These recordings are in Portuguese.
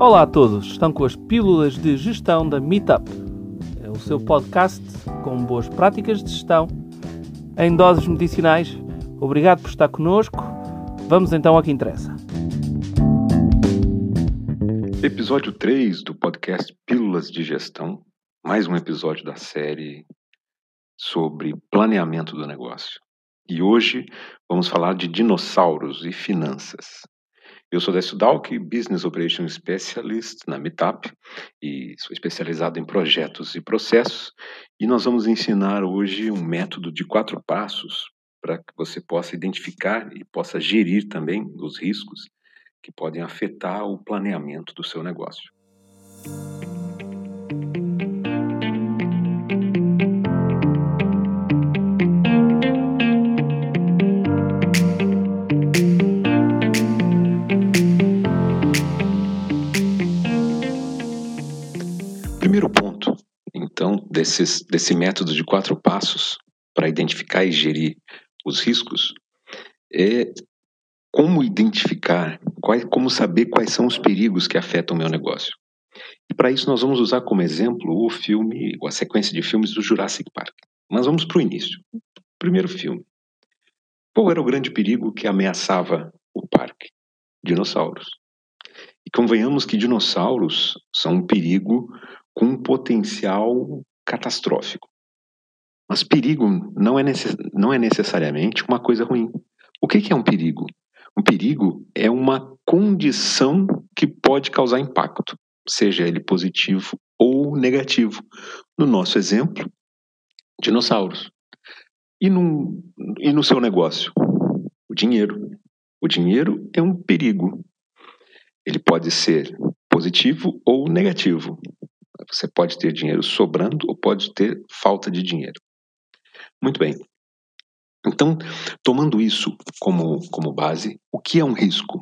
Olá a todos, estão com as pílulas de gestão da Meetup. É o seu podcast com boas práticas de gestão em doses medicinais. Obrigado por estar conosco. Vamos então ao que interessa. Episódio 3 do podcast Pílulas de Gestão, mais um episódio da série sobre planeamento do negócio. E hoje vamos falar de dinossauros e finanças. Eu sou Décio Dalk, Business Operation Specialist na Meetup e sou especializado em projetos e processos. E nós vamos ensinar hoje um método de quatro passos para que você possa identificar e possa gerir também os riscos que podem afetar o planeamento do seu negócio. Então, desses, desse método de quatro passos para identificar e gerir os riscos é como identificar, quais, como saber quais são os perigos que afetam o meu negócio. E para isso nós vamos usar como exemplo o filme, ou a sequência de filmes do Jurassic Park. Mas vamos para o início. Primeiro filme. Qual era o grande perigo que ameaçava o parque? Dinossauros. E convenhamos que dinossauros são um perigo com um potencial catastrófico. Mas perigo não é, necess... não é necessariamente uma coisa ruim. O que é um perigo? Um perigo é uma condição que pode causar impacto, seja ele positivo ou negativo. No nosso exemplo, dinossauros. E, no e no seu negócio? O dinheiro. O dinheiro é um perigo. Ele pode ser positivo ou negativo. Você pode ter dinheiro sobrando ou pode ter falta de dinheiro. Muito bem. Então, tomando isso como, como base, o que é um risco?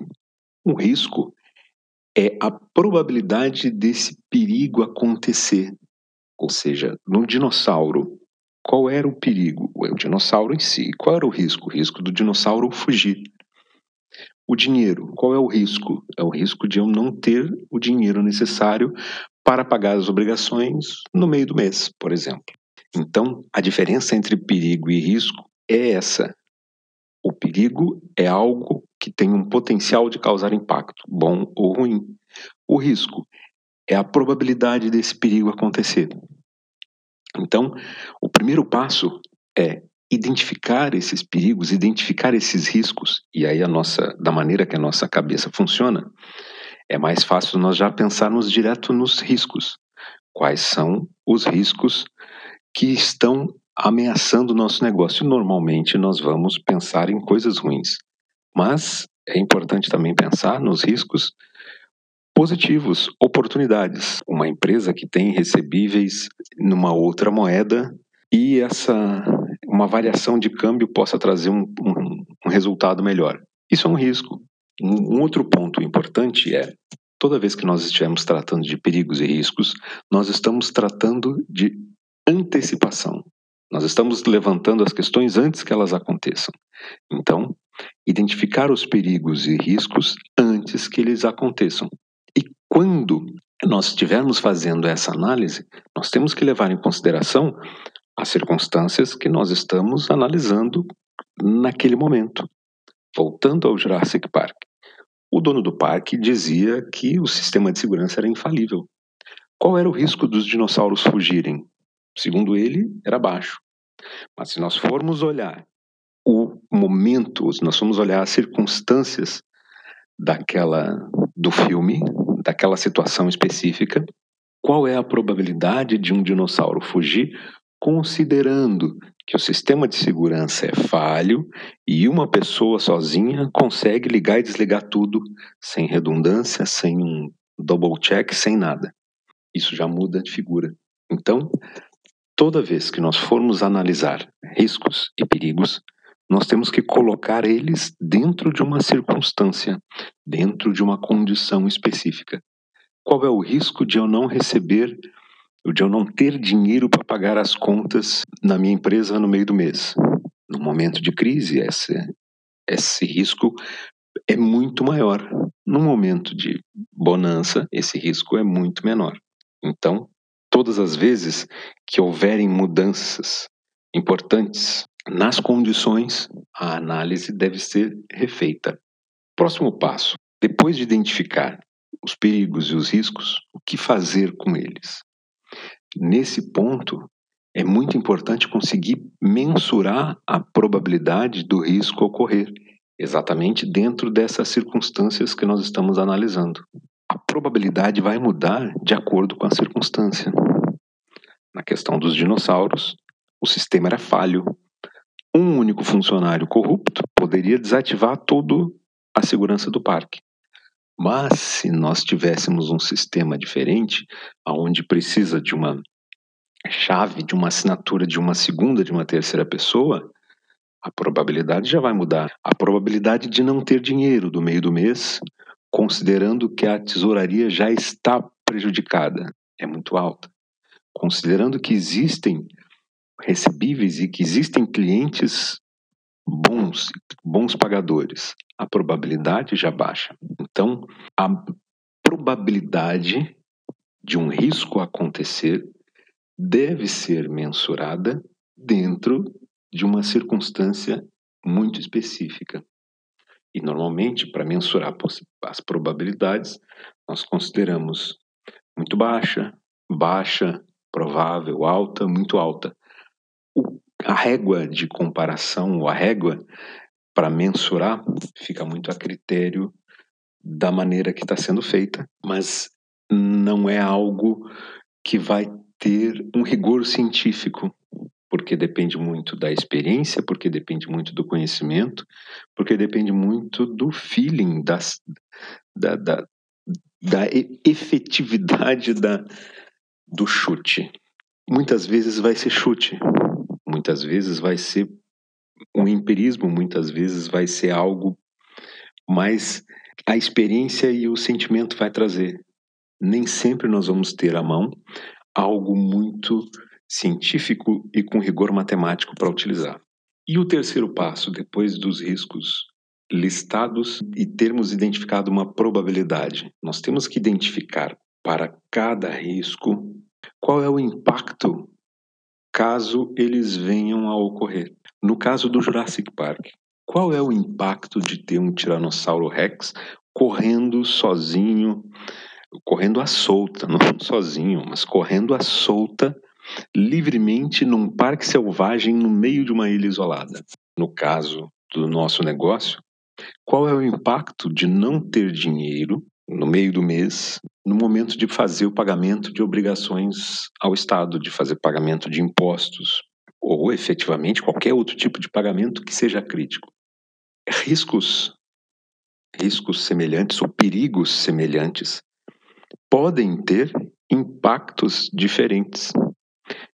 Um risco é a probabilidade desse perigo acontecer. Ou seja, no dinossauro, qual era o perigo? O dinossauro em si. Qual era o risco? O risco do dinossauro fugir. O dinheiro, qual é o risco? É o risco de eu não ter o dinheiro necessário para pagar as obrigações no meio do mês, por exemplo. Então, a diferença entre perigo e risco é essa. O perigo é algo que tem um potencial de causar impacto, bom ou ruim. O risco é a probabilidade desse perigo acontecer. Então, o primeiro passo é identificar esses perigos, identificar esses riscos, e aí a nossa, da maneira que a nossa cabeça funciona, é mais fácil nós já pensarmos direto nos riscos. Quais são os riscos que estão ameaçando o nosso negócio? Normalmente nós vamos pensar em coisas ruins, mas é importante também pensar nos riscos positivos, oportunidades. Uma empresa que tem recebíveis numa outra moeda e essa uma variação de câmbio possa trazer um, um, um resultado melhor. Isso é um risco. Um outro ponto importante é toda vez que nós estivermos tratando de perigos e riscos, nós estamos tratando de antecipação. Nós estamos levantando as questões antes que elas aconteçam. Então, identificar os perigos e riscos antes que eles aconteçam. E quando nós estivermos fazendo essa análise, nós temos que levar em consideração as circunstâncias que nós estamos analisando naquele momento. Voltando ao Jurassic Park, o dono do parque dizia que o sistema de segurança era infalível. Qual era o risco dos dinossauros fugirem? Segundo ele, era baixo. Mas se nós formos olhar o momento, se nós formos olhar as circunstâncias daquela do filme, daquela situação específica, qual é a probabilidade de um dinossauro fugir considerando que o sistema de segurança é falho e uma pessoa sozinha consegue ligar e desligar tudo sem redundância, sem um double check, sem nada. Isso já muda de figura. Então, toda vez que nós formos analisar riscos e perigos, nós temos que colocar eles dentro de uma circunstância, dentro de uma condição específica. Qual é o risco de eu não receber de eu não ter dinheiro para pagar as contas na minha empresa no meio do mês. No momento de crise, esse, esse risco é muito maior. No momento de bonança, esse risco é muito menor. Então, todas as vezes que houverem mudanças importantes nas condições, a análise deve ser refeita. Próximo passo: depois de identificar os perigos e os riscos, o que fazer com eles? Nesse ponto, é muito importante conseguir mensurar a probabilidade do risco ocorrer, exatamente dentro dessas circunstâncias que nós estamos analisando. A probabilidade vai mudar de acordo com a circunstância. Na questão dos dinossauros, o sistema era falho. Um único funcionário corrupto poderia desativar toda a segurança do parque. Mas se nós tivéssemos um sistema diferente, onde precisa de uma chave, de uma assinatura de uma segunda, de uma terceira pessoa, a probabilidade já vai mudar. A probabilidade de não ter dinheiro do meio do mês, considerando que a tesouraria já está prejudicada, é muito alta. Considerando que existem recebíveis e que existem clientes bons, bons pagadores, a probabilidade já baixa. Então, a probabilidade de um risco acontecer deve ser mensurada dentro de uma circunstância muito específica. E normalmente, para mensurar as probabilidades, nós consideramos muito baixa, baixa, provável, alta, muito alta. A régua de comparação, a régua para mensurar, fica muito a critério da maneira que está sendo feita, mas não é algo que vai ter um rigor científico, porque depende muito da experiência, porque depende muito do conhecimento, porque depende muito do feeling, das, da, da, da efetividade da, do chute. Muitas vezes vai ser chute, muitas vezes vai ser um empirismo muitas vezes vai ser algo mais a experiência e o sentimento vai trazer. Nem sempre nós vamos ter à mão algo muito científico e com rigor matemático para utilizar. E o terceiro passo, depois dos riscos listados e termos identificado uma probabilidade, nós temos que identificar para cada risco qual é o impacto caso eles venham a ocorrer. No caso do Jurassic Park, qual é o impacto de ter um Tiranossauro Rex correndo sozinho, correndo à solta, não sozinho, mas correndo à solta, livremente num parque selvagem no meio de uma ilha isolada? No caso do nosso negócio, qual é o impacto de não ter dinheiro no meio do mês, no momento de fazer o pagamento de obrigações ao Estado, de fazer pagamento de impostos, ou efetivamente qualquer outro tipo de pagamento que seja crítico. Riscos, riscos semelhantes ou perigos semelhantes podem ter impactos diferentes.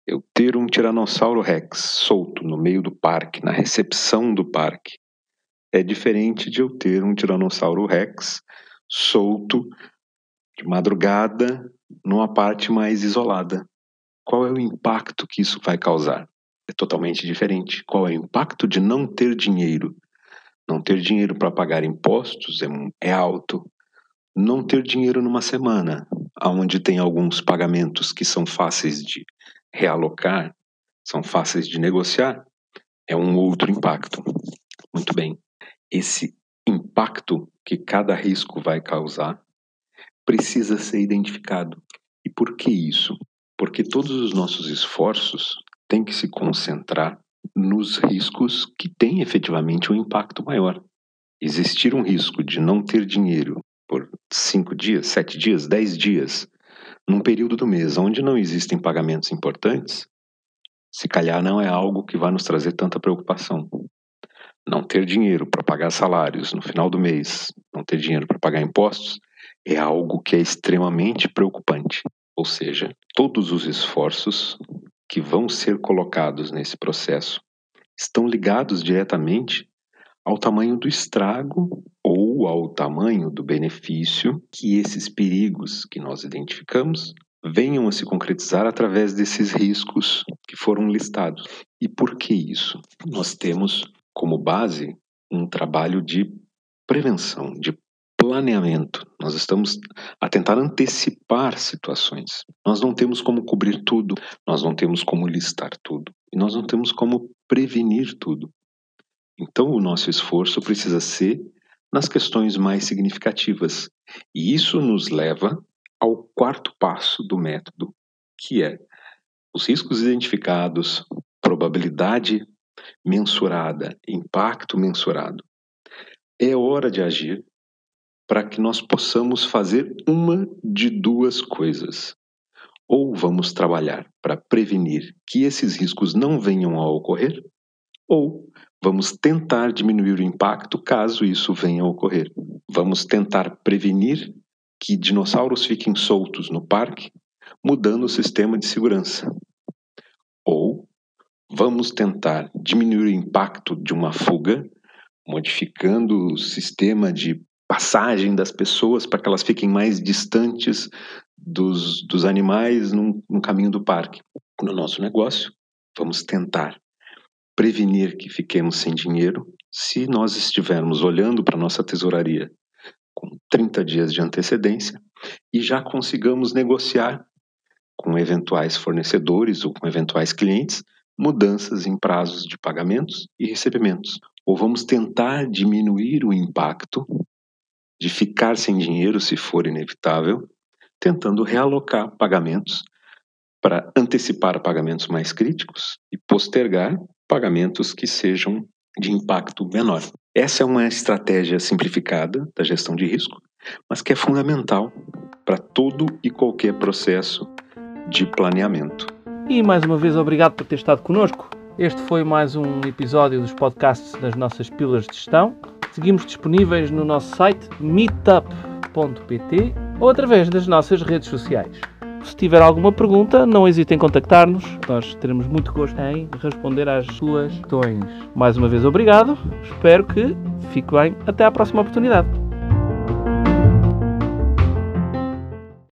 Eu ter um tiranossauro rex solto no meio do parque, na recepção do parque, é diferente de eu ter um tiranossauro rex solto de madrugada numa parte mais isolada. Qual é o impacto que isso vai causar? é totalmente diferente. Qual é o impacto de não ter dinheiro? Não ter dinheiro para pagar impostos é, é alto. Não ter dinheiro numa semana, onde tem alguns pagamentos que são fáceis de realocar, são fáceis de negociar, é um outro impacto. Muito bem. Esse impacto que cada risco vai causar precisa ser identificado. E por que isso? Porque todos os nossos esforços tem que se concentrar nos riscos que têm efetivamente um impacto maior. Existir um risco de não ter dinheiro por cinco dias, sete dias, dez dias, num período do mês onde não existem pagamentos importantes, se calhar não é algo que vai nos trazer tanta preocupação. Não ter dinheiro para pagar salários no final do mês, não ter dinheiro para pagar impostos, é algo que é extremamente preocupante. Ou seja, todos os esforços que vão ser colocados nesse processo estão ligados diretamente ao tamanho do estrago ou ao tamanho do benefício que esses perigos que nós identificamos venham a se concretizar através desses riscos que foram listados. E por que isso? Nós temos como base um trabalho de prevenção, de planeamento, nós estamos a tentar antecipar situações. Nós não temos como cobrir tudo, nós não temos como listar tudo, e nós não temos como prevenir tudo. Então, o nosso esforço precisa ser nas questões mais significativas. E isso nos leva ao quarto passo do método, que é os riscos identificados, probabilidade mensurada, impacto mensurado. É hora de agir para que nós possamos fazer uma de duas coisas. Ou vamos trabalhar para prevenir que esses riscos não venham a ocorrer, ou vamos tentar diminuir o impacto caso isso venha a ocorrer. Vamos tentar prevenir que dinossauros fiquem soltos no parque, mudando o sistema de segurança. Ou vamos tentar diminuir o impacto de uma fuga, modificando o sistema de passagem das pessoas para que elas fiquem mais distantes dos, dos animais no, no caminho do parque. No nosso negócio, vamos tentar prevenir que fiquemos sem dinheiro se nós estivermos olhando para nossa tesouraria com 30 dias de antecedência e já consigamos negociar com eventuais fornecedores ou com eventuais clientes mudanças em prazos de pagamentos e recebimentos. Ou vamos tentar diminuir o impacto de ficar sem dinheiro se for inevitável, tentando realocar pagamentos para antecipar pagamentos mais críticos e postergar pagamentos que sejam de impacto menor. Essa é uma estratégia simplificada da gestão de risco, mas que é fundamental para todo e qualquer processo de planeamento. E mais uma vez, obrigado por ter estado connosco. Este foi mais um episódio dos podcasts das nossas pílulas de gestão. Seguimos disponíveis no nosso site meetup.pt ou através das nossas redes sociais. Se tiver alguma pergunta, não hesite em contactar-nos. Nós teremos muito gosto em responder às suas questões. Mais uma vez, obrigado. Espero que fique bem. Até à próxima oportunidade.